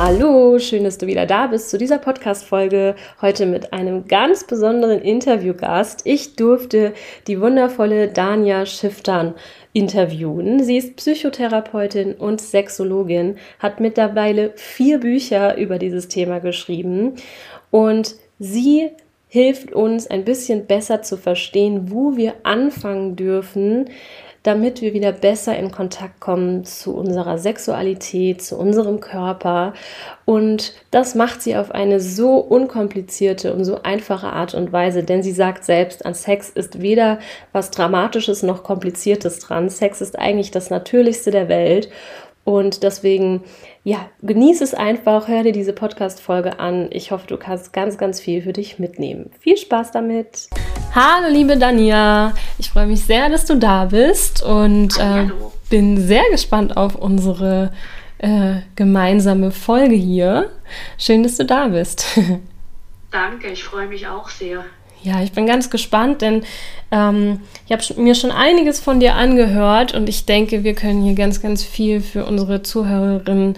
Hallo, schön, dass du wieder da bist zu dieser Podcast-Folge. Heute mit einem ganz besonderen Interviewgast. Ich durfte die wundervolle Dania Schiftern interviewen. Sie ist Psychotherapeutin und Sexologin, hat mittlerweile vier Bücher über dieses Thema geschrieben und sie hilft uns ein bisschen besser zu verstehen, wo wir anfangen dürfen, damit wir wieder besser in Kontakt kommen zu unserer Sexualität, zu unserem Körper. Und das macht sie auf eine so unkomplizierte und so einfache Art und Weise, denn sie sagt selbst, an Sex ist weder was Dramatisches noch Kompliziertes dran. Sex ist eigentlich das Natürlichste der Welt. Und deswegen, ja, genieße es einfach, hör dir diese Podcast-Folge an. Ich hoffe, du kannst ganz, ganz viel für dich mitnehmen. Viel Spaß damit! Hallo, liebe Dania. Ich freue mich sehr, dass du da bist und äh, bin sehr gespannt auf unsere äh, gemeinsame Folge hier. Schön, dass du da bist. Danke, ich freue mich auch sehr. Ja, ich bin ganz gespannt, denn ähm, ich habe mir schon einiges von dir angehört und ich denke, wir können hier ganz, ganz viel für unsere Zuhörerinnen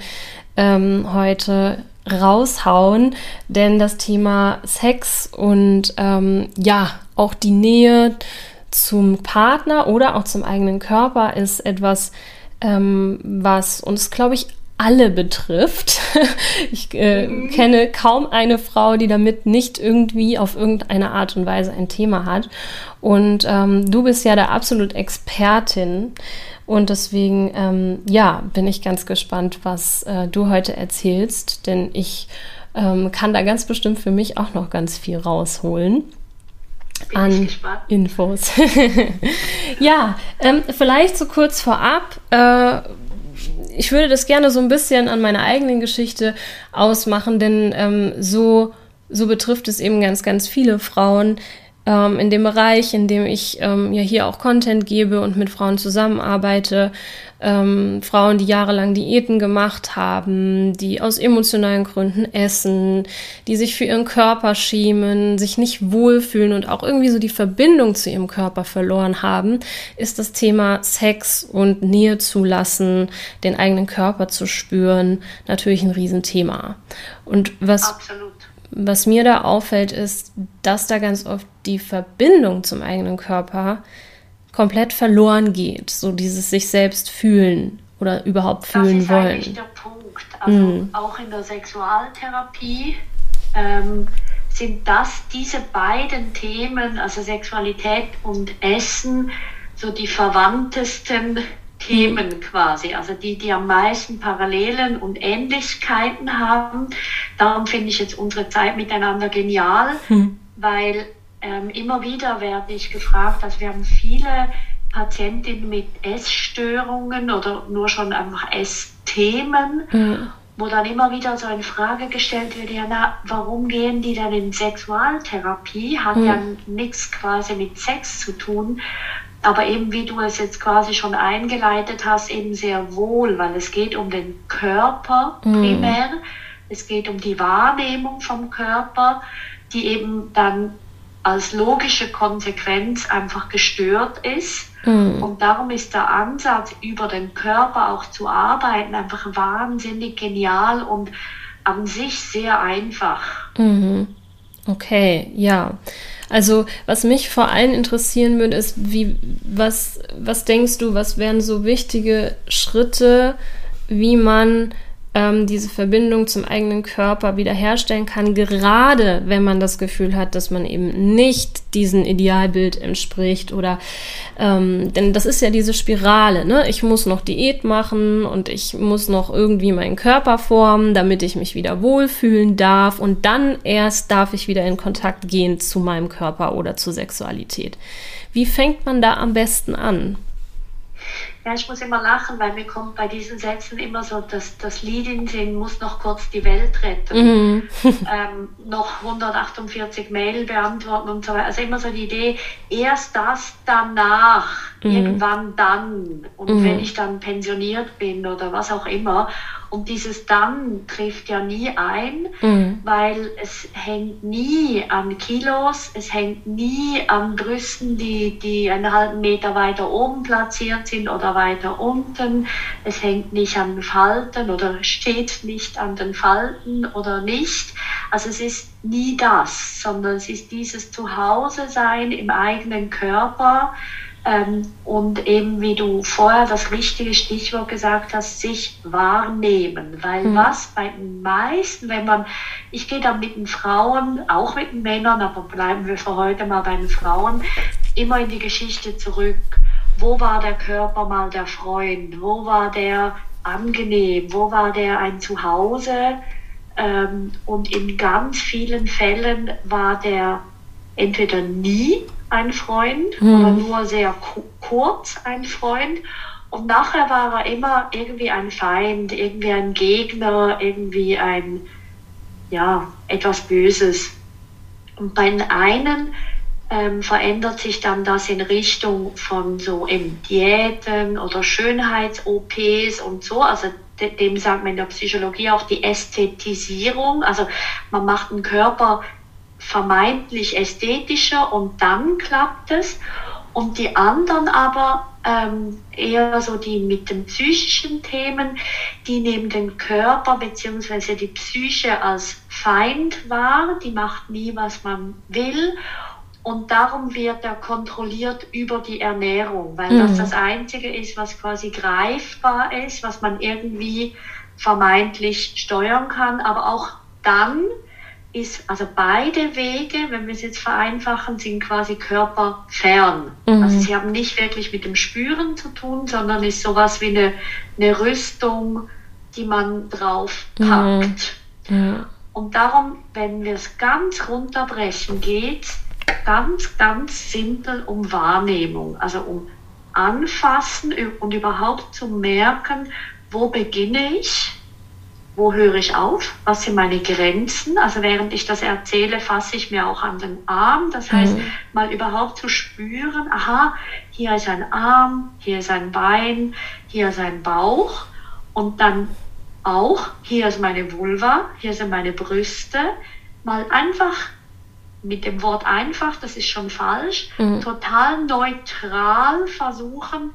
ähm, heute raushauen, denn das Thema Sex und ähm, ja, auch die Nähe zum Partner oder auch zum eigenen Körper ist etwas, ähm, was uns, glaube ich, alle betrifft. Ich äh, mhm. kenne kaum eine Frau, die damit nicht irgendwie auf irgendeine Art und Weise ein Thema hat. Und ähm, du bist ja da absolut Expertin. Und deswegen, ähm, ja, bin ich ganz gespannt, was äh, du heute erzählst, denn ich ähm, kann da ganz bestimmt für mich auch noch ganz viel rausholen an Infos. ja, ähm, vielleicht so kurz vorab. Äh, ich würde das gerne so ein bisschen an meiner eigenen Geschichte ausmachen, denn ähm, so, so betrifft es eben ganz, ganz viele Frauen, ähm, in dem Bereich, in dem ich ähm, ja hier auch Content gebe und mit Frauen zusammenarbeite. Ähm, Frauen, die jahrelang Diäten gemacht haben, die aus emotionalen Gründen essen, die sich für ihren Körper schämen, sich nicht wohlfühlen und auch irgendwie so die Verbindung zu ihrem Körper verloren haben, ist das Thema Sex und Nähe zulassen, den eigenen Körper zu spüren, natürlich ein Riesenthema. Und was Absolut was mir da auffällt, ist, dass da ganz oft die Verbindung zum eigenen Körper komplett verloren geht. So dieses sich selbst fühlen oder überhaupt fühlen das ist wollen. Eigentlich der Punkt. Also mm. auch in der Sexualtherapie ähm, sind das diese beiden Themen, also Sexualität und Essen, so die verwandtesten Themen quasi, also die, die am meisten Parallelen und Ähnlichkeiten haben. Darum finde ich jetzt unsere Zeit miteinander genial, hm. weil ähm, immer wieder werde ich gefragt, dass wir haben viele Patientinnen mit Essstörungen oder nur schon einfach Essthemen. Hm wo dann immer wieder so eine Frage gestellt wird, ja, na, warum gehen die dann in Sexualtherapie? Hat hm. ja nichts quasi mit Sex zu tun. Aber eben wie du es jetzt quasi schon eingeleitet hast, eben sehr wohl, weil es geht um den Körper mhm. primär, es geht um die Wahrnehmung vom Körper, die eben dann als logische Konsequenz einfach gestört ist. Mm. Und darum ist der Ansatz, über den Körper auch zu arbeiten, einfach wahnsinnig genial und an sich sehr einfach. Mhm. Okay, ja. Also was mich vor allem interessieren würde, ist, wie, was, was denkst du, was wären so wichtige Schritte, wie man ähm, diese Verbindung zum eigenen Körper wiederherstellen kann, gerade wenn man das Gefühl hat, dass man eben nicht diesem Idealbild entspricht oder ähm, denn das ist ja diese Spirale, ne? Ich muss noch Diät machen und ich muss noch irgendwie meinen Körper formen, damit ich mich wieder wohlfühlen darf und dann erst darf ich wieder in Kontakt gehen zu meinem Körper oder zur Sexualität. Wie fängt man da am besten an? Ja, ich muss immer lachen, weil mir kommt bei diesen Sätzen immer so, dass das Lied in Sinn muss noch kurz die Welt retten, mhm. ähm, noch 148 Mail beantworten und so weiter. Also immer so die Idee, erst das, danach, mhm. irgendwann dann. Und mhm. wenn ich dann pensioniert bin oder was auch immer. Und dieses dann trifft ja nie ein, mhm. weil es hängt nie an Kilos, es hängt nie an Brüsten, die, die einen halben Meter weiter oben platziert sind oder weiter unten. Es hängt nicht an Falten oder steht nicht an den Falten oder nicht. Also es ist nie das, sondern es ist dieses Zuhause sein im eigenen Körper ähm, und eben, wie du vorher das richtige Stichwort gesagt hast, sich wahrnehmen. Weil mhm. was bei den meisten, wenn man, ich gehe dann mit den Frauen, auch mit den Männern, aber bleiben wir für heute mal bei den Frauen, immer in die Geschichte zurück. Wo war der Körper mal der Freund? Wo war der angenehm? Wo war der ein Zuhause? Ähm, und in ganz vielen Fällen war der entweder nie ein Freund mhm. oder nur sehr kurz ein Freund. Und nachher war er immer irgendwie ein Feind, irgendwie ein Gegner, irgendwie ein, ja, etwas Böses. Und bei den einen ähm, verändert sich dann das in Richtung von so eben Diäten oder Schönheits-OPs und so. Also dem sagt man in der Psychologie auch die Ästhetisierung. Also man macht den Körper vermeintlich ästhetischer und dann klappt es. Und die anderen aber ähm, eher so die mit den psychischen Themen, die nehmen den Körper bzw. die Psyche als Feind wahr, die macht nie, was man will. Und darum wird er kontrolliert über die Ernährung, weil mhm. das das Einzige ist, was quasi greifbar ist, was man irgendwie vermeintlich steuern kann, aber auch dann, ist, also beide Wege, wenn wir es jetzt vereinfachen, sind quasi körperfern. Mhm. Also sie haben nicht wirklich mit dem Spüren zu tun, sondern ist sowas wie eine, eine Rüstung, die man drauf packt. Mhm. Mhm. Und darum, wenn wir es ganz runterbrechen, geht ganz, ganz simpel um Wahrnehmung, also um Anfassen und überhaupt zu merken, wo beginne ich wo höre ich auf, was sind meine Grenzen. Also während ich das erzähle, fasse ich mir auch an den Arm. Das heißt, mhm. mal überhaupt zu spüren, aha, hier ist ein Arm, hier ist ein Bein, hier ist ein Bauch. Und dann auch, hier ist meine Vulva, hier sind meine Brüste. Mal einfach mit dem Wort einfach, das ist schon falsch, mhm. total neutral versuchen,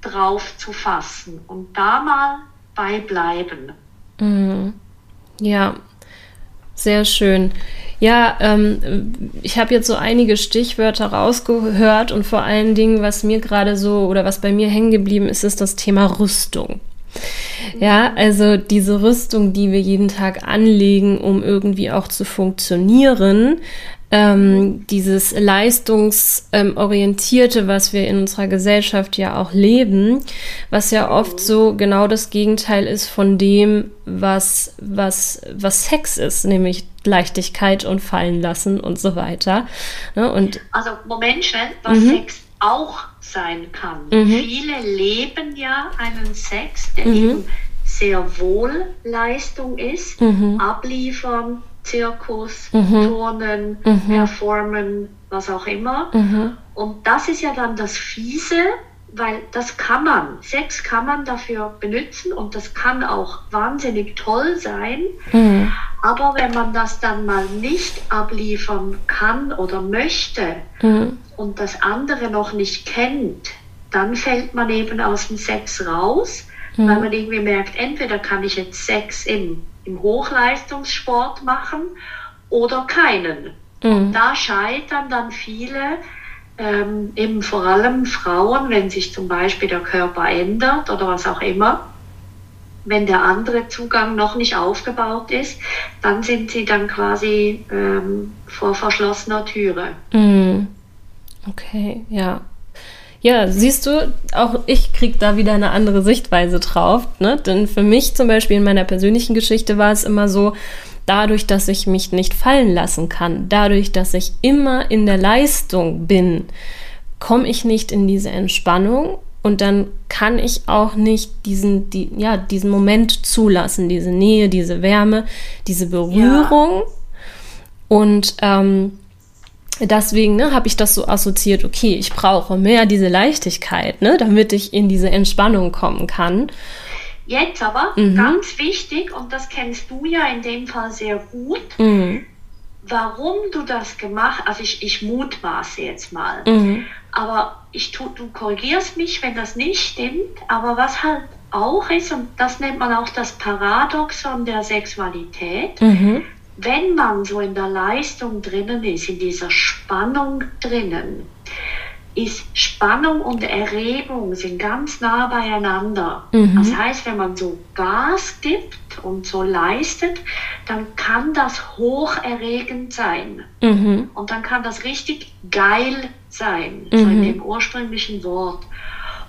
drauf zu fassen und da mal beibleiben. Mhm. Ja, sehr schön. Ja, ähm, ich habe jetzt so einige Stichwörter rausgehört und vor allen Dingen, was mir gerade so oder was bei mir hängen geblieben ist, ist das Thema Rüstung. Ja, also diese Rüstung, die wir jeden Tag anlegen, um irgendwie auch zu funktionieren, ähm, dieses leistungsorientierte, was wir in unserer Gesellschaft ja auch leben, was ja oft so genau das Gegenteil ist von dem, was, was, was Sex ist, nämlich Leichtigkeit und fallen lassen und so weiter. Ne? Und also Moment schnell, was mhm. Sex auch sein kann. Mhm. Viele leben ja einen Sex, der mhm. eben sehr wohl Leistung ist, mhm. abliefern, Zirkus, mhm. Turnen, mhm. Performen, was auch immer. Mhm. Und das ist ja dann das Fiese, weil das kann man, Sex kann man dafür benutzen und das kann auch wahnsinnig toll sein. Mhm. Aber wenn man das dann mal nicht abliefern kann oder möchte mhm. und das andere noch nicht kennt, dann fällt man eben aus dem Sex raus, mhm. weil man irgendwie merkt, entweder kann ich jetzt Sex im im Hochleistungssport machen oder keinen. Mhm. Da scheitern dann viele, ähm, eben vor allem Frauen, wenn sich zum Beispiel der Körper ändert oder was auch immer, wenn der andere Zugang noch nicht aufgebaut ist, dann sind sie dann quasi ähm, vor verschlossener Türe. Mhm. Okay, ja. Ja, siehst du, auch ich kriege da wieder eine andere Sichtweise drauf. Ne? Denn für mich zum Beispiel in meiner persönlichen Geschichte war es immer so, dadurch, dass ich mich nicht fallen lassen kann, dadurch, dass ich immer in der Leistung bin, komme ich nicht in diese Entspannung und dann kann ich auch nicht diesen, die, ja, diesen Moment zulassen, diese Nähe, diese Wärme, diese Berührung. Ja. Und ähm, deswegen ne, habe ich das so assoziiert, okay, ich brauche mehr diese Leichtigkeit, ne, damit ich in diese Entspannung kommen kann. Jetzt aber mhm. ganz wichtig, und das kennst du ja in dem Fall sehr gut, mhm. warum du das gemacht hast, also ich, ich mutmaße jetzt mal, mhm. aber ich tu, du korrigierst mich, wenn das nicht stimmt, aber was halt auch ist, und das nennt man auch das Paradoxon der Sexualität, mhm. Wenn man so in der Leistung drinnen ist, in dieser Spannung drinnen, ist Spannung und Erregung sind ganz nah beieinander. Mhm. Das heißt, wenn man so Gas gibt und so leistet, dann kann das hocherregend sein. Mhm. Und dann kann das richtig geil sein, mhm. so in mhm. dem ursprünglichen Wort.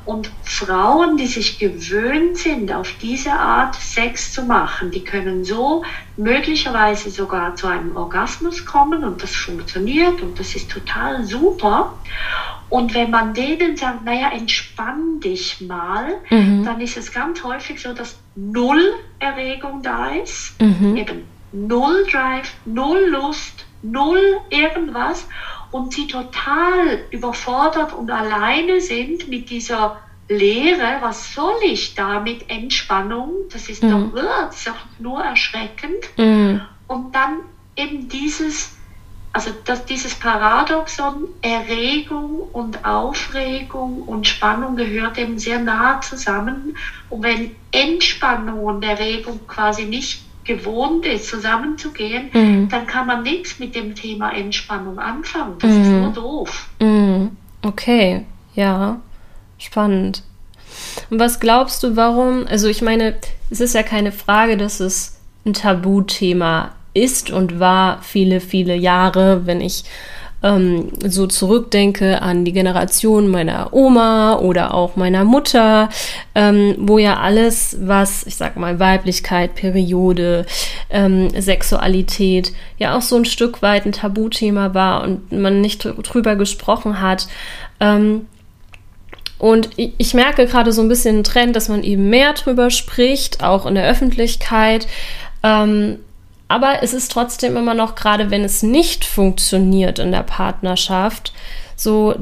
Und Frauen, die sich gewöhnt sind, auf diese Art Sex zu machen, die können so möglicherweise sogar zu einem Orgasmus kommen und das funktioniert und das ist total super. Und wenn man denen sagt, naja, entspann dich mal, mhm. dann ist es ganz häufig so, dass null Erregung da ist, mhm. eben null Drive, null Lust, null irgendwas und sie total überfordert und alleine sind mit dieser Lehre, was soll ich da mit Entspannung? Das ist, mhm. doch, das ist doch nur erschreckend. Mhm. Und dann eben dieses also dass dieses Paradoxon Erregung und Aufregung und Spannung gehört eben sehr nah zusammen. Und wenn Entspannung und Erregung quasi nicht gewohnt ist, zusammenzugehen, mhm. dann kann man nichts mit dem Thema Entspannung anfangen. Das mhm. ist nur doof. Mhm. Okay, ja, spannend. Und was glaubst du, warum? Also ich meine, es ist ja keine Frage, dass es ein Tabuthema ist und war viele, viele Jahre, wenn ich ähm, so zurückdenke an die Generation meiner Oma oder auch meiner Mutter, ähm, wo ja alles, was, ich sag mal, Weiblichkeit, Periode, ähm, Sexualität, ja auch so ein Stück weit ein Tabuthema war und man nicht drüber gesprochen hat. Ähm, und ich merke gerade so ein bisschen einen Trend, dass man eben mehr drüber spricht, auch in der Öffentlichkeit. Ähm, aber es ist trotzdem immer noch, gerade wenn es nicht funktioniert in der Partnerschaft, so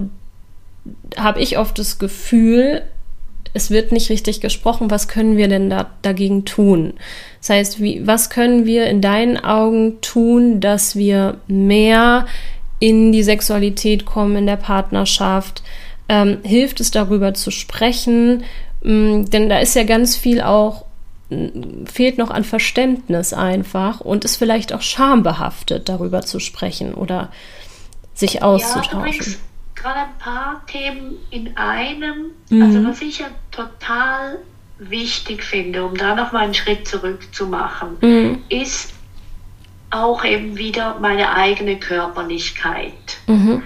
habe ich oft das Gefühl, es wird nicht richtig gesprochen, was können wir denn da dagegen tun? Das heißt, wie, was können wir in deinen Augen tun, dass wir mehr in die Sexualität kommen in der Partnerschaft? Ähm, hilft es darüber zu sprechen? Ähm, denn da ist ja ganz viel auch fehlt noch an Verständnis einfach und ist vielleicht auch schambehaftet, darüber zu sprechen oder sich auszutauschen. Ja, gerade ein paar Themen in einem. Mhm. Also was ich ja total wichtig finde, um da noch mal einen Schritt zurück zu machen, mhm. ist auch eben wieder meine eigene Körperlichkeit. Mhm.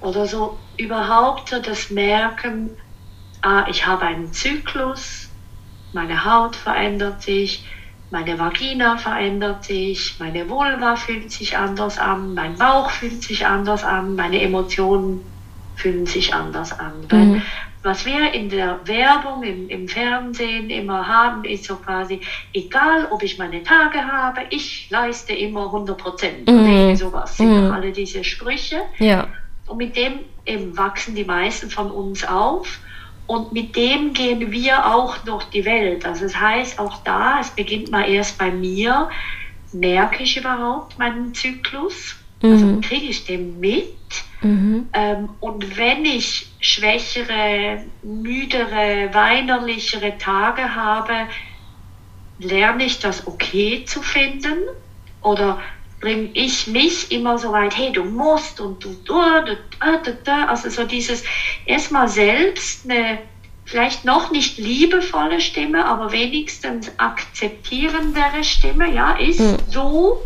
Oder so überhaupt so das Merken, ah, ich habe einen Zyklus, meine Haut verändert sich, meine Vagina verändert sich, meine Vulva fühlt sich anders an, mein Bauch fühlt sich anders an, meine Emotionen fühlen sich anders an. Mhm. was wir in der Werbung, im, im, Fernsehen immer haben, ist so quasi, egal ob ich meine Tage habe, ich leiste immer 100 Prozent. Mhm. sowas sind mhm. alle diese Sprüche. Ja. Und mit dem eben wachsen die meisten von uns auf. Und mit dem gehen wir auch durch die Welt. Also das heißt, auch da, es beginnt mal erst bei mir, merke ich überhaupt meinen Zyklus? Also mhm. Also kriege ich den mit? Mhm. Ähm, und wenn ich schwächere, müdere, weinerlichere Tage habe, lerne ich das okay zu finden? Oder bringe ich mich immer so weit, hey, du musst und du, du, du, du, du also so dieses erstmal selbst eine vielleicht noch nicht liebevolle Stimme, aber wenigstens akzeptierendere Stimme, ja, ist mhm. so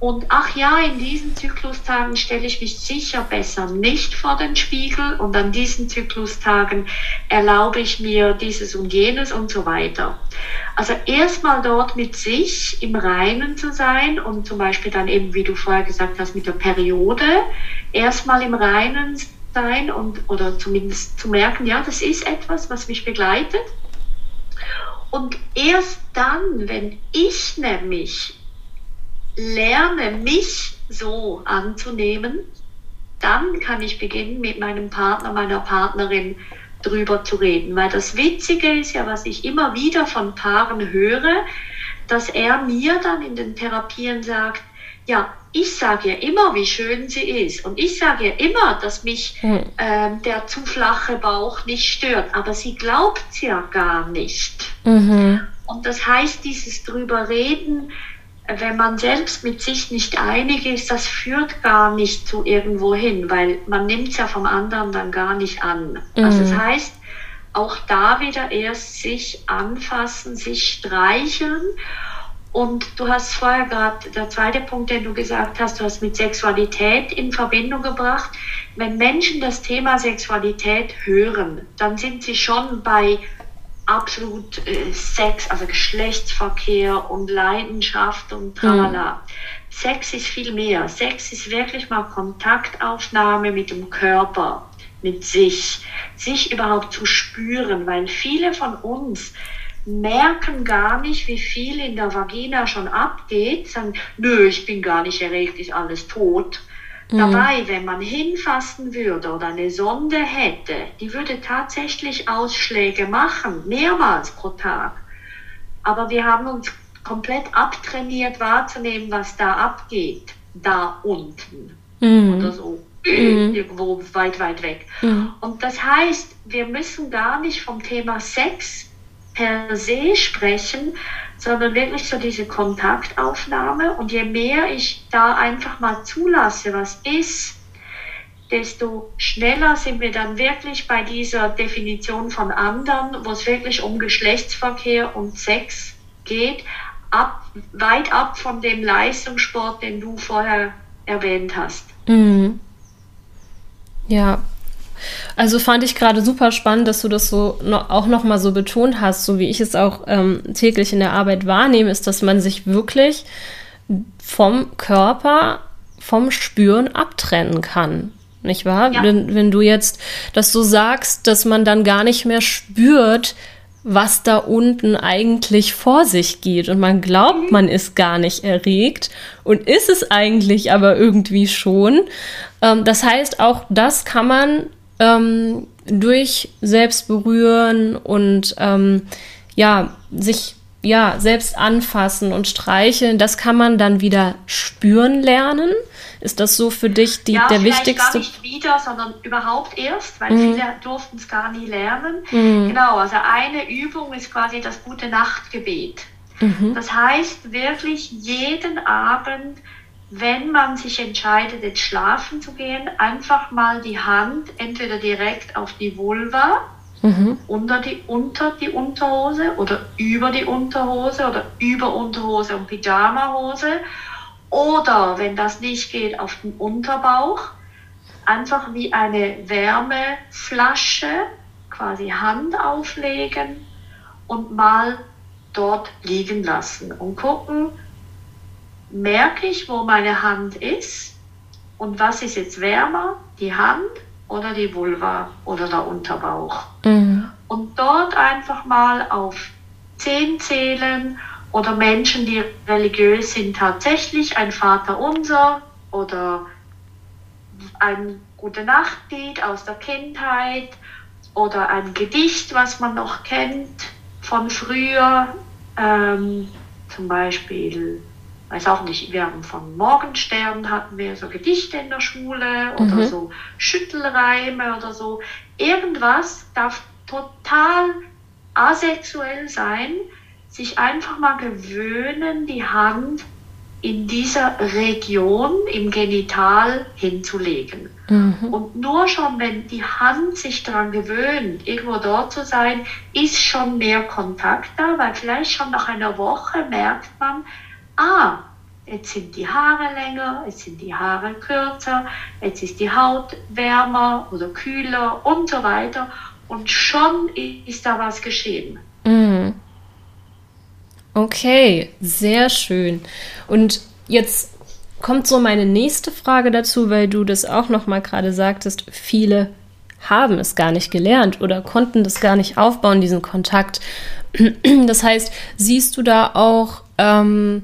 und ach ja, in diesen Zyklustagen stelle ich mich sicher besser nicht vor den Spiegel und an diesen Zyklustagen erlaube ich mir dieses und jenes und so weiter. Also erstmal dort mit sich im Reinen zu sein und zum Beispiel dann eben, wie du vorher gesagt hast, mit der Periode, erstmal im Reinen sein und oder zumindest zu merken, ja, das ist etwas, was mich begleitet. Und erst dann, wenn ich nämlich lerne, mich so anzunehmen, dann kann ich beginnen, mit meinem Partner, meiner Partnerin drüber zu reden. Weil das Witzige ist ja, was ich immer wieder von Paaren höre, dass er mir dann in den Therapien sagt, ja, ich sage ja immer, wie schön sie ist. Und ich sage ja immer, dass mich äh, der zu flache Bauch nicht stört. Aber sie glaubt es ja gar nicht. Mhm. Und das heißt, dieses drüber reden, wenn man selbst mit sich nicht einig ist, das führt gar nicht zu irgendwo hin, weil man nimmt es ja vom anderen dann gar nicht an. Mhm. Also das heißt, auch da wieder erst sich anfassen, sich streicheln. Und du hast vorher gerade, der zweite Punkt, den du gesagt hast, du hast mit Sexualität in Verbindung gebracht. Wenn Menschen das Thema Sexualität hören, dann sind sie schon bei absolut äh, Sex, also Geschlechtsverkehr und Leidenschaft und tralala. Mhm. Sex ist viel mehr. Sex ist wirklich mal Kontaktaufnahme mit dem Körper, mit sich, sich überhaupt zu spüren, weil viele von uns merken gar nicht, wie viel in der Vagina schon abgeht, sagen, nö, ich bin gar nicht erregt, ist alles tot. Mhm. Dabei, wenn man hinfassen würde oder eine Sonde hätte, die würde tatsächlich Ausschläge machen, mehrmals pro Tag. Aber wir haben uns komplett abtrainiert wahrzunehmen, was da abgeht, da unten mhm. oder so. Mhm. Irgendwo weit, weit weg. Mhm. Und das heißt, wir müssen gar nicht vom Thema Sex per se sprechen, sondern wirklich so diese Kontaktaufnahme. Und je mehr ich da einfach mal zulasse, was ist, desto schneller sind wir dann wirklich bei dieser Definition von anderen, wo es wirklich um Geschlechtsverkehr und Sex geht, ab, weit ab von dem Leistungssport, den du vorher erwähnt hast. Mhm. Ja, also fand ich gerade super spannend, dass du das so noch, auch nochmal so betont hast, so wie ich es auch ähm, täglich in der Arbeit wahrnehme, ist, dass man sich wirklich vom Körper, vom Spüren abtrennen kann. Nicht wahr? Ja. Wenn, wenn du jetzt das so sagst, dass man dann gar nicht mehr spürt, was da unten eigentlich vor sich geht. Und man glaubt, mhm. man ist gar nicht erregt und ist es eigentlich aber irgendwie schon. Ähm, das heißt, auch das kann man ähm, durch Selbstberühren und ähm, ja, sich ja selbst anfassen und streicheln, das kann man dann wieder spüren lernen. Ist das so für dich die, ja, der wichtigste? Gar nicht wieder, sondern überhaupt erst, weil mhm. viele durften es gar nie lernen. Mhm. Genau, also eine Übung ist quasi das gute Nachtgebet. Mhm. Das heißt wirklich jeden Abend wenn man sich entscheidet, jetzt schlafen zu gehen, einfach mal die Hand entweder direkt auf die Vulva, mhm. unter, die, unter die Unterhose oder über die Unterhose oder über Unterhose und Pyjamahose oder, wenn das nicht geht, auf den Unterbauch, einfach wie eine Wärmeflasche, quasi Hand auflegen und mal dort liegen lassen und gucken, merke ich, wo meine Hand ist und was ist jetzt wärmer, die Hand oder die Vulva oder der Unterbauch. Mhm. Und dort einfach mal auf zehn zählen oder Menschen, die religiös sind, tatsächlich ein Vater unser oder ein gute Nachtlied aus der Kindheit oder ein Gedicht, was man noch kennt von früher, ähm, zum Beispiel weiß auch nicht, wir haben von Morgenstern hatten wir so Gedichte in der Schule oder mhm. so Schüttelreime oder so. Irgendwas darf total asexuell sein, sich einfach mal gewöhnen, die Hand in dieser Region im Genital hinzulegen. Mhm. Und nur schon, wenn die Hand sich daran gewöhnt, irgendwo dort zu sein, ist schon mehr Kontakt da, weil vielleicht schon nach einer Woche merkt man, ah, jetzt sind die Haare länger, jetzt sind die Haare kürzer, jetzt ist die Haut wärmer oder kühler und so weiter. Und schon ist da was geschehen. Mm. Okay, sehr schön. Und jetzt kommt so meine nächste Frage dazu, weil du das auch noch mal gerade sagtest. Viele haben es gar nicht gelernt oder konnten das gar nicht aufbauen, diesen Kontakt. Das heißt, siehst du da auch ähm,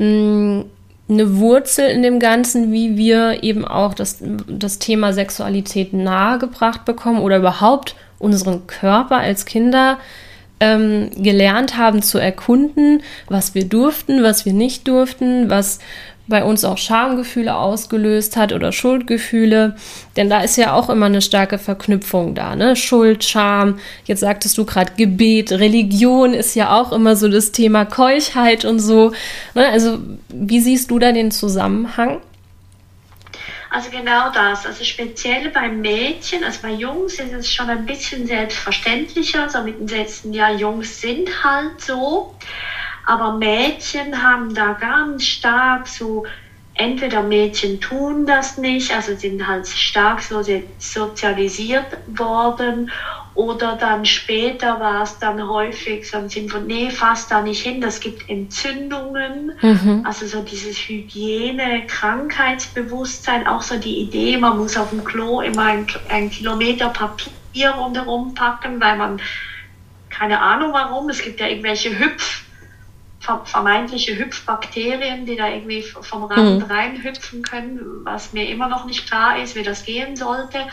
eine Wurzel in dem Ganzen, wie wir eben auch das, das Thema Sexualität nahegebracht bekommen oder überhaupt unseren Körper als Kinder ähm, gelernt haben zu erkunden, was wir durften, was wir nicht durften, was bei uns auch Schamgefühle ausgelöst hat oder Schuldgefühle. Denn da ist ja auch immer eine starke Verknüpfung da, ne? Schuld, Scham. Jetzt sagtest du gerade Gebet, Religion ist ja auch immer so das Thema Keuchheit und so. Ne? Also, wie siehst du da den Zusammenhang? Also genau das. Also speziell bei Mädchen, also bei Jungs ist es schon ein bisschen selbstverständlicher, so mit dem letzten Jahr, Jungs sind halt so. Aber Mädchen haben da ganz stark so, entweder Mädchen tun das nicht, also sind halt stark so sozialisiert worden oder dann später war es dann häufig so ein Sinn von, nee, fass da nicht hin, das gibt Entzündungen. Mhm. Also so dieses Hygiene, Krankheitsbewusstsein, auch so die Idee, man muss auf dem Klo immer ein, ein Kilometer Papier rundherum packen, weil man, keine Ahnung warum, es gibt ja irgendwelche Hüpf- vermeintliche Hüpfbakterien, die da irgendwie vom Rand mhm. reinhüpfen können, was mir immer noch nicht klar ist, wie das gehen sollte.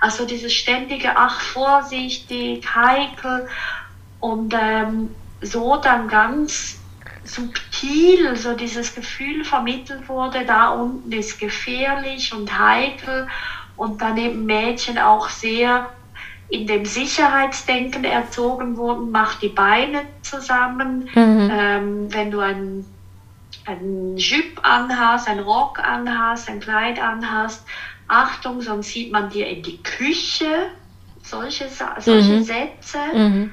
Also dieses ständige, ach, vorsichtig, heikel und ähm, so dann ganz subtil so dieses Gefühl vermittelt wurde, da unten ist gefährlich und heikel und dann eben Mädchen auch sehr in dem Sicherheitsdenken erzogen wurden, mach die Beine zusammen. Mhm. Ähm, wenn du ein, ein Jupe anhast, ein Rock anhast, ein Kleid anhast, Achtung, sonst sieht man dir in die Küche. Solche, solche mhm. Sätze. Mhm.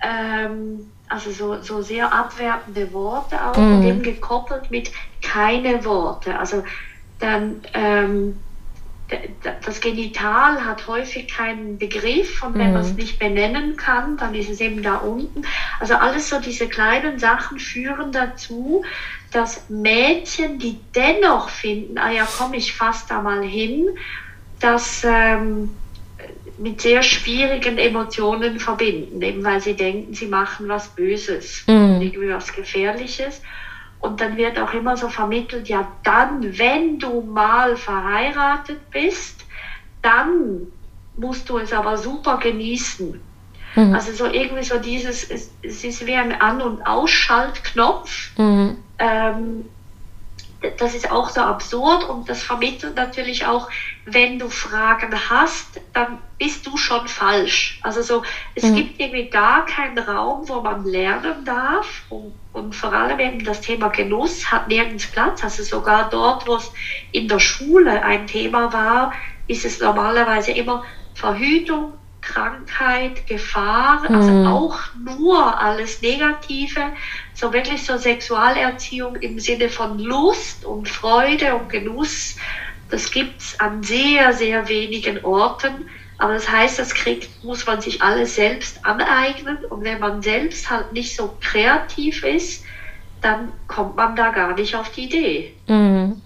Ähm, also so, so sehr abwertende Worte auch und mhm. eben gekoppelt mit keine Worte. Also dann ähm, das Genital hat häufig keinen Begriff und wenn mhm. man es nicht benennen kann, dann ist es eben da unten. Also alles so diese kleinen Sachen führen dazu, dass Mädchen, die dennoch finden, ah ja, komm, ich fass da mal hin, das ähm, mit sehr schwierigen Emotionen verbinden, eben weil sie denken, sie machen was Böses, mhm. irgendwie was Gefährliches. Und dann wird auch immer so vermittelt, ja, dann, wenn du mal verheiratet bist, dann musst du es aber super genießen. Mhm. Also so irgendwie so dieses, es, es ist wie ein An- und Ausschaltknopf. Mhm. Ähm, das ist auch so absurd und das vermittelt natürlich auch, wenn du Fragen hast, dann bist du schon falsch. Also so, es mhm. gibt irgendwie gar keinen Raum, wo man lernen darf und, und vor allem eben das Thema Genuss hat nirgends Platz. Also sogar dort, wo es in der Schule ein Thema war, ist es normalerweise immer Verhütung, Krankheit, Gefahr, also mhm. auch nur alles Negative, so wirklich so Sexualerziehung im Sinne von Lust und Freude und Genuss, das gibt es an sehr, sehr wenigen Orten. Aber das heißt, das kriegt, muss man sich alles selbst aneignen. Und wenn man selbst halt nicht so kreativ ist, dann kommt man da gar nicht auf die Idee. Mhm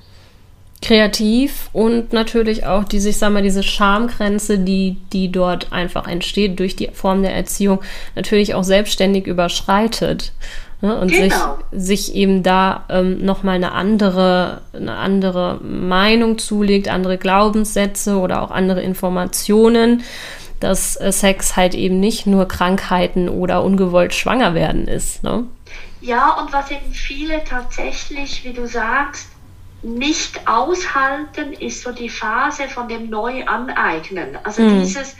kreativ und natürlich auch diese, ich sag mal, diese Schamgrenze, die, die dort einfach entsteht durch die Form der Erziehung, natürlich auch selbstständig überschreitet. Ne? Und genau. sich, sich eben da ähm, nochmal eine andere, eine andere Meinung zulegt, andere Glaubenssätze oder auch andere Informationen, dass äh, Sex halt eben nicht nur Krankheiten oder ungewollt schwanger werden ist. Ne? Ja, und was eben viele tatsächlich, wie du sagst, nicht aushalten, ist so die Phase von dem Neuaneignen. Also mhm. dieses,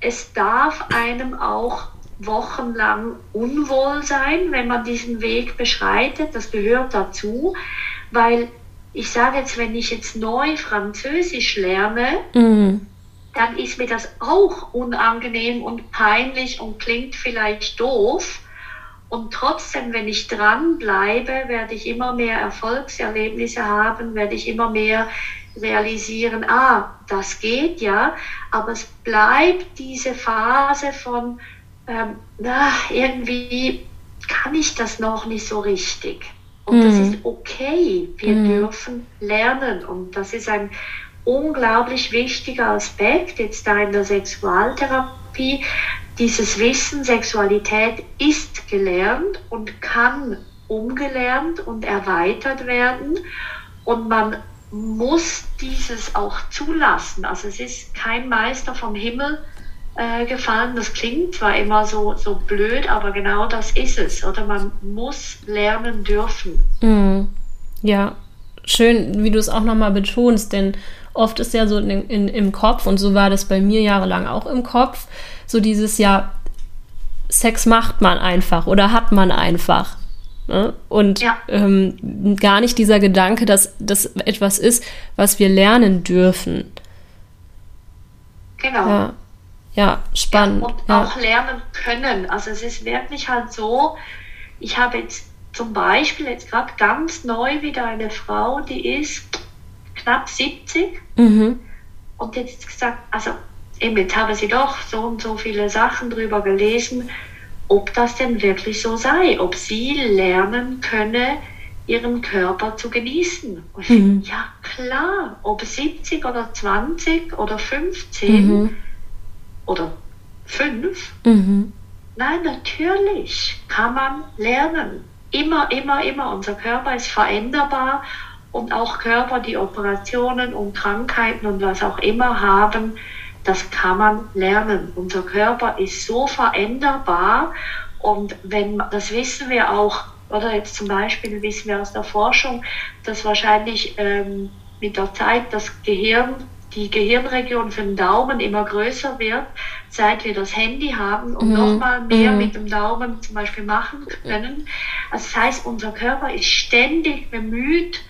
es darf einem auch wochenlang unwohl sein, wenn man diesen Weg beschreitet. Das gehört dazu, weil ich sage jetzt, wenn ich jetzt neu Französisch lerne, mhm. dann ist mir das auch unangenehm und peinlich und klingt vielleicht doof. Und trotzdem, wenn ich dranbleibe, werde ich immer mehr Erfolgserlebnisse haben, werde ich immer mehr realisieren, ah, das geht ja, aber es bleibt diese Phase von, ähm, na, irgendwie kann ich das noch nicht so richtig. Und mhm. das ist okay. Wir mhm. dürfen lernen. Und das ist ein unglaublich wichtiger Aspekt jetzt da in der Sexualtherapie. Dieses Wissen, Sexualität ist gelernt und kann umgelernt und erweitert werden. Und man muss dieses auch zulassen. Also es ist kein Meister vom Himmel äh, gefallen. Das klingt zwar immer so, so blöd, aber genau das ist es. Oder man muss lernen dürfen. Mm, ja, schön, wie du es auch nochmal betonst, denn oft ist ja so in, in, im Kopf, und so war das bei mir jahrelang auch im Kopf, so dieses ja, Sex macht man einfach oder hat man einfach. Ne? Und ja. ähm, gar nicht dieser Gedanke, dass das etwas ist, was wir lernen dürfen. Genau. Ja, ja spannend. Ja, und auch lernen können. Also es ist wirklich halt so, ich habe jetzt zum Beispiel jetzt gerade ganz neu wieder eine Frau, die ist knapp 70 mhm. und jetzt gesagt, also eben jetzt habe sie doch so und so viele Sachen drüber gelesen ob das denn wirklich so sei, ob sie lernen könne, ihren Körper zu genießen. Und mhm. ja, klar, ob 70 oder 20 oder 15 mhm. oder 5. Mhm. Nein, natürlich kann man lernen. Immer, immer, immer. Unser Körper ist veränderbar und auch Körper, die Operationen und Krankheiten und was auch immer haben, das kann man lernen. Unser Körper ist so veränderbar und wenn, das wissen wir auch, oder jetzt zum Beispiel wissen wir aus der Forschung, dass wahrscheinlich ähm, mit der Zeit das Gehirn, die Gehirnregion für den Daumen immer größer wird, seit wir das Handy haben und mhm. nochmal mehr mhm. mit dem Daumen zum Beispiel machen können. Also das heißt, unser Körper ist ständig bemüht,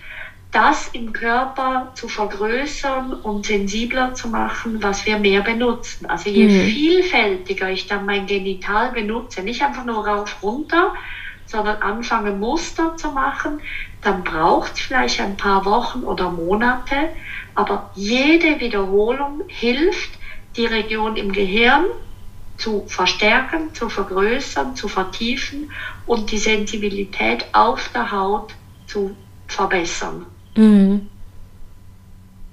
das im Körper zu vergrößern und sensibler zu machen, was wir mehr benutzen. Also je mhm. vielfältiger ich dann mein Genital benutze, nicht einfach nur rauf runter, sondern anfange Muster zu machen, dann braucht es vielleicht ein paar Wochen oder Monate, aber jede Wiederholung hilft, die Region im Gehirn zu verstärken, zu vergrößern, zu vertiefen und die Sensibilität auf der Haut zu verbessern. Mhm.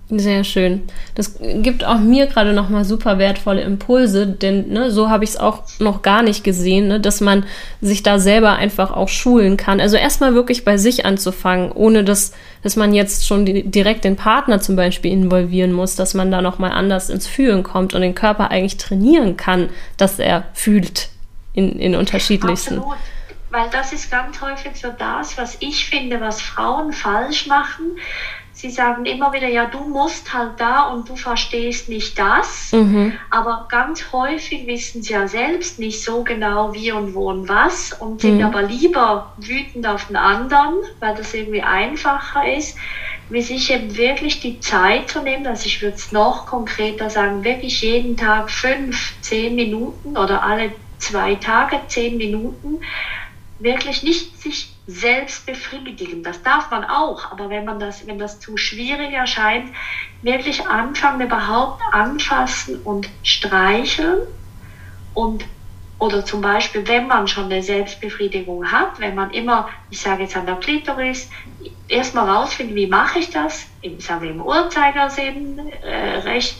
Sehr schön. Das gibt auch mir gerade nochmal super wertvolle Impulse, denn ne, so habe ich es auch noch gar nicht gesehen, ne, dass man sich da selber einfach auch schulen kann. Also erstmal wirklich bei sich anzufangen, ohne dass, dass man jetzt schon die, direkt den Partner zum Beispiel involvieren muss, dass man da nochmal anders ins Fühlen kommt und den Körper eigentlich trainieren kann, dass er fühlt in, in unterschiedlichsten. Absolut weil das ist ganz häufig so das, was ich finde, was Frauen falsch machen. Sie sagen immer wieder, ja, du musst halt da und du verstehst nicht das. Mhm. Aber ganz häufig wissen sie ja selbst nicht so genau wie und wo und was und sind mhm. aber lieber wütend auf den anderen, weil das irgendwie einfacher ist, wie sich eben wirklich die Zeit zu nehmen, also ich würde es noch konkreter sagen, wirklich jeden Tag fünf, zehn Minuten oder alle zwei Tage zehn Minuten wirklich nicht sich selbst befriedigen. Das darf man auch, aber wenn man das, wenn das zu schwierig erscheint, wirklich anfangen, überhaupt anfassen und streicheln und oder zum Beispiel, wenn man schon eine Selbstbefriedigung hat, wenn man immer, ich sage jetzt an der Klitoris, erstmal rausfinden, wie mache ich das, im, sagen wir im Uhrzeigersinn, äh, recht,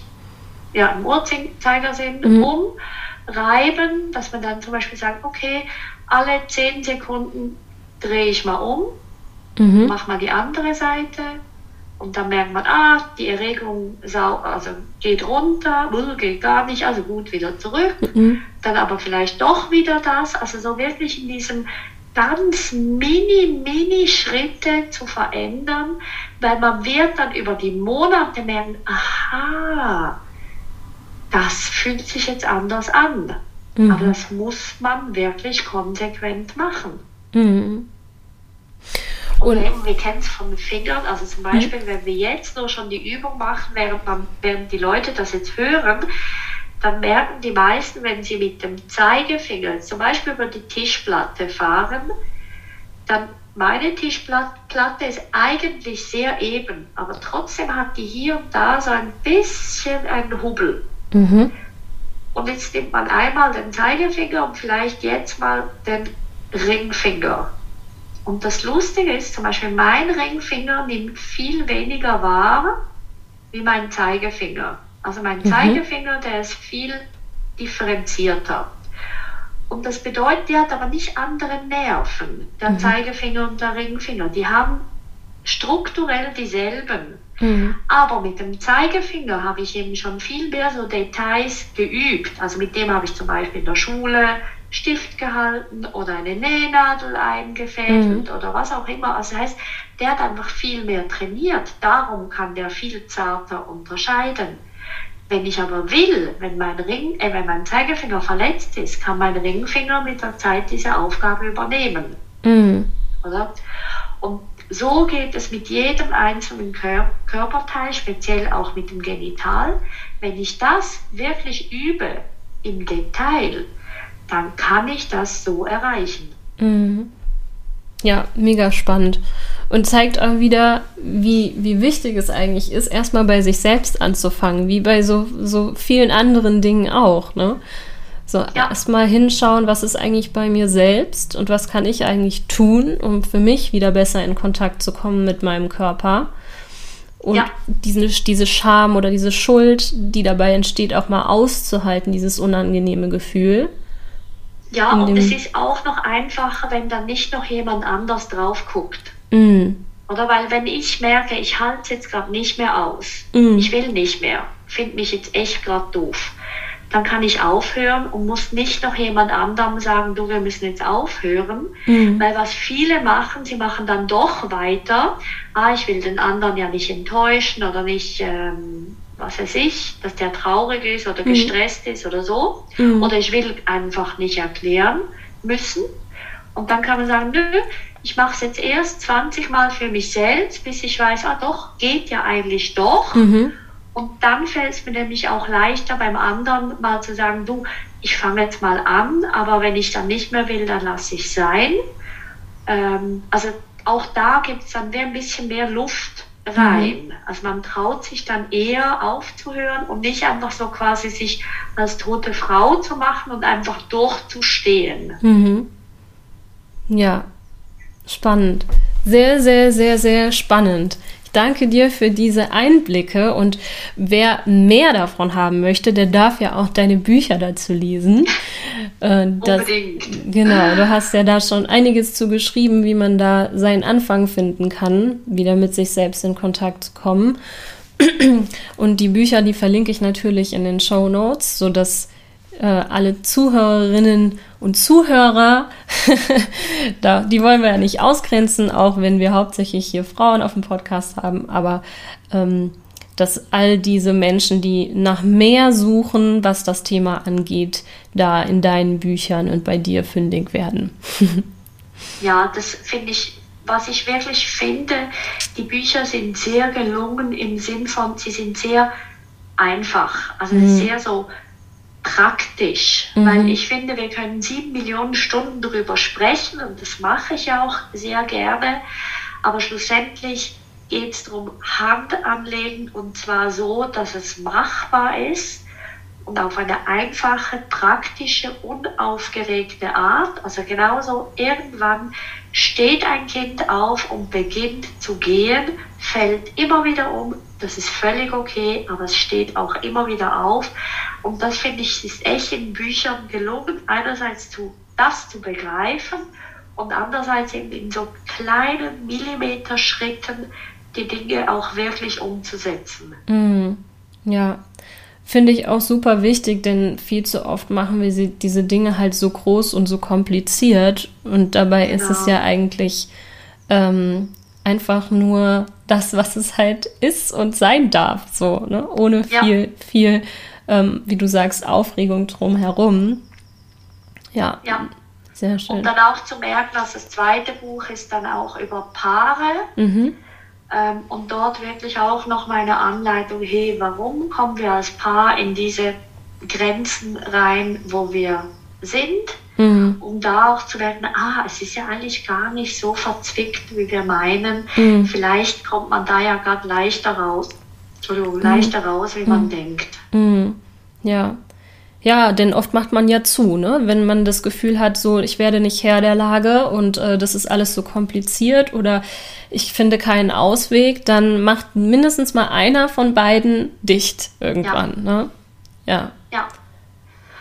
ja, im Uhrzeigersinn mhm. umreiben, dass man dann zum Beispiel sagt, okay, alle zehn Sekunden drehe ich mal um, mhm. mache mal die andere Seite und dann merkt man, ah, die Erregung also geht runter, geht gar nicht, also gut wieder zurück. Mhm. Dann aber vielleicht doch wieder das, also so wirklich in diesem ganz mini, mini Schritte zu verändern, weil man wird dann über die Monate merken, aha, das fühlt sich jetzt anders an. Mhm. Aber das muss man wirklich konsequent machen. Mhm. Und, und wir kennen es von den Fingern, also zum Beispiel, mhm. wenn wir jetzt nur schon die Übung machen, während, man, während die Leute das jetzt hören, dann merken die meisten, wenn sie mit dem Zeigefinger zum Beispiel über die Tischplatte fahren, dann meine Tischplatte ist eigentlich sehr eben, aber trotzdem hat die hier und da so ein bisschen einen Hubbel. Mhm. Und jetzt nimmt man einmal den Zeigefinger und vielleicht jetzt mal den Ringfinger. Und das Lustige ist, zum Beispiel mein Ringfinger nimmt viel weniger wahr wie mein Zeigefinger. Also mein mhm. Zeigefinger, der ist viel differenzierter. Und das bedeutet, die hat aber nicht andere Nerven, der mhm. Zeigefinger und der Ringfinger. Die haben strukturell dieselben. Mhm. Aber mit dem Zeigefinger habe ich eben schon viel mehr so Details geübt. Also mit dem habe ich zum Beispiel in der Schule Stift gehalten oder eine Nähnadel eingefädelt mhm. oder was auch immer. Also das heißt, der hat einfach viel mehr trainiert. Darum kann der viel zarter unterscheiden. Wenn ich aber will, wenn mein, Ring, äh, wenn mein Zeigefinger verletzt ist, kann mein Ringfinger mit der Zeit diese Aufgabe übernehmen. Mhm. Oder? Und so geht es mit jedem einzelnen Kör Körperteil, speziell auch mit dem Genital. Wenn ich das wirklich übe im Detail, dann kann ich das so erreichen. Mhm. Ja, mega spannend. Und zeigt auch wieder, wie, wie wichtig es eigentlich ist, erstmal bei sich selbst anzufangen, wie bei so, so vielen anderen Dingen auch. Ne? So, ja. erstmal hinschauen, was ist eigentlich bei mir selbst und was kann ich eigentlich tun, um für mich wieder besser in Kontakt zu kommen mit meinem Körper. Und ja. diese, diese Scham oder diese Schuld, die dabei entsteht, auch mal auszuhalten, dieses unangenehme Gefühl. Ja, und es ist auch noch einfacher, wenn dann nicht noch jemand anders drauf guckt. Mm. Oder weil wenn ich merke, ich halte es jetzt gerade nicht mehr aus, mm. ich will nicht mehr, finde mich jetzt echt gerade doof, dann kann ich aufhören und muss nicht noch jemand anderem sagen, du, wir müssen jetzt aufhören. Mm. Weil was viele machen, sie machen dann doch weiter. Ah, ich will den anderen ja nicht enttäuschen oder nicht ähm, was weiß ich, dass der traurig ist oder mhm. gestresst ist oder so. Mhm. Oder ich will einfach nicht erklären müssen. Und dann kann man sagen, nö, ich mache es jetzt erst 20 Mal für mich selbst, bis ich weiß, ah doch, geht ja eigentlich doch. Mhm. Und dann fällt es mir nämlich auch leichter beim anderen mal zu sagen, du, ich fange jetzt mal an, aber wenn ich dann nicht mehr will, dann lasse ich sein. Ähm, also auch da gibt es dann ein bisschen mehr Luft rein. Mhm. Also man traut sich dann eher aufzuhören und nicht einfach so quasi sich als tote Frau zu machen und einfach durchzustehen. Mhm. Ja, spannend. Sehr, sehr, sehr, sehr spannend danke dir für diese Einblicke und wer mehr davon haben möchte, der darf ja auch deine Bücher dazu lesen. Äh, das, Unbedingt. Genau, du hast ja da schon einiges zu geschrieben, wie man da seinen Anfang finden kann, wieder mit sich selbst in Kontakt zu kommen. Und die Bücher, die verlinke ich natürlich in den Show Notes, sodass äh, alle Zuhörerinnen und Zuhörer, da, die wollen wir ja nicht ausgrenzen, auch wenn wir hauptsächlich hier Frauen auf dem Podcast haben, aber ähm, dass all diese Menschen, die nach mehr suchen, was das Thema angeht, da in deinen Büchern und bei dir fündig werden. ja, das finde ich, was ich wirklich finde, die Bücher sind sehr gelungen im Sinn von, sie sind sehr einfach, also mhm. sehr so praktisch, mhm. weil ich finde, wir können sieben Millionen Stunden darüber sprechen und das mache ich auch sehr gerne, aber schlussendlich geht es darum, Hand anlegen und zwar so, dass es machbar ist und auf eine einfache, praktische, unaufgeregte Art. Also genauso irgendwann steht ein Kind auf und beginnt zu gehen, fällt immer wieder um, das ist völlig okay, aber es steht auch immer wieder auf. Und das finde ich, ist echt in Büchern gelungen, einerseits zu, das zu begreifen und andererseits eben in so kleinen Millimeterschritten die Dinge auch wirklich umzusetzen. Mm, ja, finde ich auch super wichtig, denn viel zu oft machen wir sie, diese Dinge halt so groß und so kompliziert und dabei genau. ist es genau. ja eigentlich ähm, einfach nur das, was es halt ist und sein darf, so, ne? Ohne viel, ja. viel, ähm, wie du sagst, Aufregung drumherum. Ja. ja. Sehr schön. Und dann auch zu merken, dass das zweite Buch ist dann auch über Paare. Mhm. Ähm, und dort wirklich auch noch meine Anleitung, hey, warum kommen wir als Paar in diese Grenzen rein, wo wir sind? Mhm. Um da auch zu merken, ah, es ist ja eigentlich gar nicht so verzwickt, wie wir meinen. Mhm. Vielleicht kommt man da ja gerade leichter raus. Entschuldigung, mhm. leichter raus, wie man mhm. denkt. Mhm. Ja. Ja, denn oft macht man ja zu, ne? Wenn man das Gefühl hat, so, ich werde nicht Herr der Lage und äh, das ist alles so kompliziert oder ich finde keinen Ausweg, dann macht mindestens mal einer von beiden dicht irgendwann, ja. ne? Ja. Ja.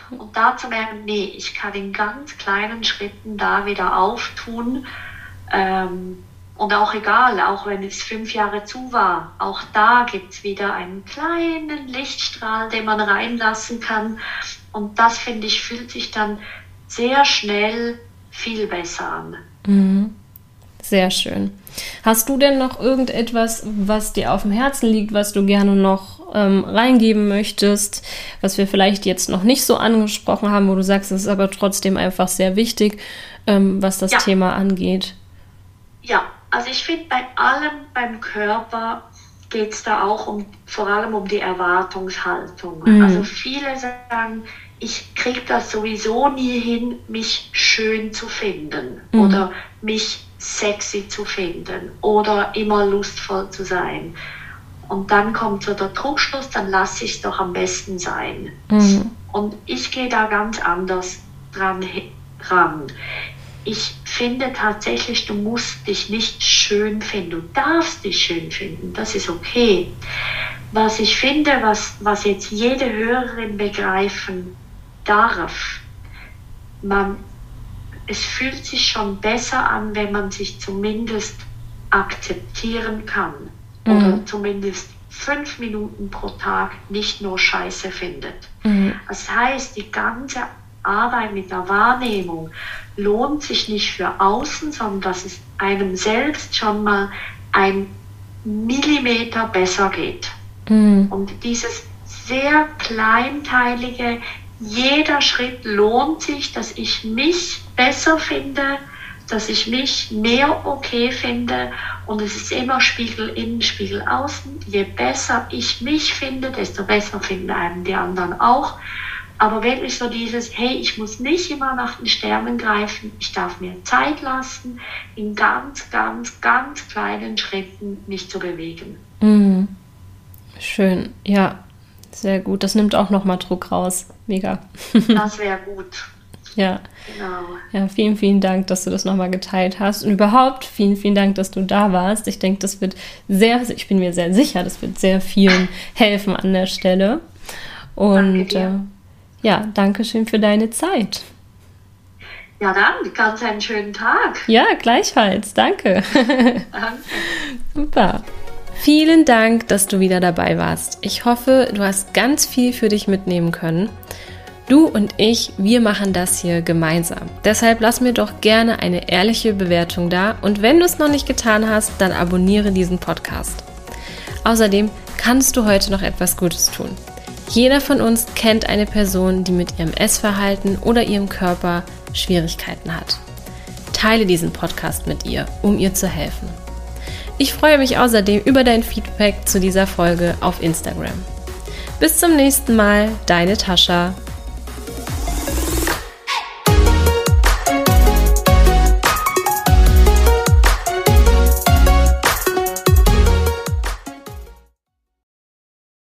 Und da zu merken, nee, ich kann in ganz kleinen Schritten da wieder auftun. Ähm, und auch egal, auch wenn es fünf Jahre zu war, auch da gibt es wieder einen kleinen Lichtstrahl, den man reinlassen kann. Und das, finde ich, fühlt sich dann sehr schnell viel besser an. Mhm. Sehr schön. Hast du denn noch irgendetwas, was dir auf dem Herzen liegt, was du gerne noch ähm, reingeben möchtest, was wir vielleicht jetzt noch nicht so angesprochen haben, wo du sagst, es ist aber trotzdem einfach sehr wichtig, ähm, was das ja. Thema angeht? Ja, also ich finde bei allem beim Körper geht es da auch um vor allem um die Erwartungshaltung. Mhm. Also viele sagen, ich kriege das sowieso nie hin, mich schön zu finden mhm. oder mich sexy zu finden oder immer lustvoll zu sein. Und dann kommt so der Trugschluss, dann lasse ich es doch am besten sein. Mhm. Und ich gehe da ganz anders dran ran. Ich finde tatsächlich, du musst dich nicht schön finden. Du darfst dich schön finden. Das ist okay. Was ich finde, was, was jetzt jede Hörerin begreifen darf, man es fühlt sich schon besser an, wenn man sich zumindest akzeptieren kann mhm. oder zumindest fünf Minuten pro Tag nicht nur Scheiße findet. Mhm. Das heißt, die ganze Arbeit mit der Wahrnehmung lohnt sich nicht für außen, sondern dass es einem selbst schon mal ein Millimeter besser geht. Mhm. Und dieses sehr kleinteilige, jeder Schritt lohnt sich, dass ich mich besser finde, dass ich mich mehr okay finde und es ist immer Spiegel innen, Spiegel außen. Je besser ich mich finde, desto besser finden einem die anderen auch. Aber wirklich so dieses, hey, ich muss nicht immer nach den Sternen greifen, ich darf mir Zeit lassen, in ganz, ganz, ganz kleinen Schritten mich zu bewegen. Mhm. Schön, ja, sehr gut. Das nimmt auch nochmal Druck raus. Mega. Das wäre gut. Ja. Genau. Ja, vielen, vielen Dank, dass du das nochmal geteilt hast. Und überhaupt vielen, vielen Dank, dass du da warst. Ich denke, das wird sehr, ich bin mir sehr sicher, das wird sehr vielen helfen an der Stelle. Und äh, ja, danke schön für deine Zeit. Ja, dann ganz einen schönen Tag. Ja, gleichfalls. Danke. Danke. Super. Vielen Dank, dass du wieder dabei warst. Ich hoffe, du hast ganz viel für dich mitnehmen können. Du und ich, wir machen das hier gemeinsam. Deshalb lass mir doch gerne eine ehrliche Bewertung da und wenn du es noch nicht getan hast, dann abonniere diesen Podcast. Außerdem kannst du heute noch etwas Gutes tun. Jeder von uns kennt eine Person, die mit ihrem Essverhalten oder ihrem Körper Schwierigkeiten hat. Teile diesen Podcast mit ihr, um ihr zu helfen. Ich freue mich außerdem über dein Feedback zu dieser Folge auf Instagram. Bis zum nächsten Mal, deine Tascha.